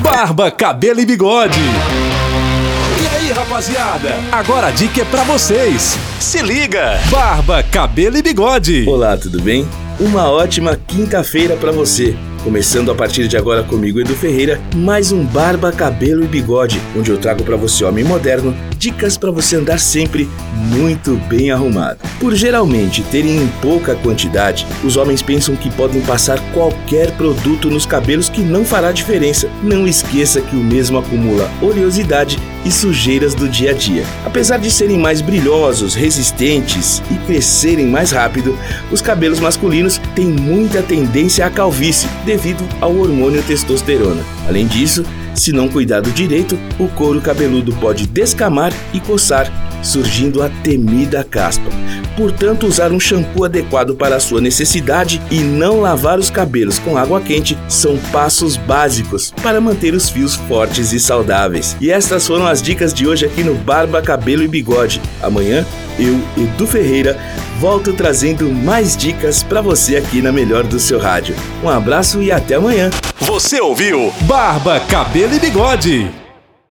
Barba, cabelo e bigode. E aí, rapaziada? Agora a dica é pra vocês. Se liga! Barba, cabelo e bigode. Olá, tudo bem? Uma ótima quinta-feira para você. Começando a partir de agora comigo, Edu Ferreira, mais um Barba, Cabelo e Bigode, onde eu trago para você, homem moderno, dicas para você andar sempre muito bem arrumado. Por geralmente terem em pouca quantidade, os homens pensam que podem passar qualquer produto nos cabelos que não fará diferença. Não esqueça que o mesmo acumula oleosidade e sujeiras do dia a dia. Apesar de serem mais brilhosos, resistentes e crescerem mais rápido, os cabelos masculinos têm muita tendência à calvície devido ao hormônio testosterona. Além disso, se não cuidado direito, o couro cabeludo pode descamar e coçar, surgindo a temida caspa. Portanto, usar um shampoo adequado para a sua necessidade e não lavar os cabelos com água quente são passos básicos para manter os fios fortes e saudáveis. E estas foram as dicas de hoje aqui no Barba, Cabelo e Bigode. Amanhã, eu, Edu Ferreira, volto trazendo mais dicas para você aqui na melhor do seu rádio. Um abraço e até amanhã. Você ouviu Barba, cabelo e bigode.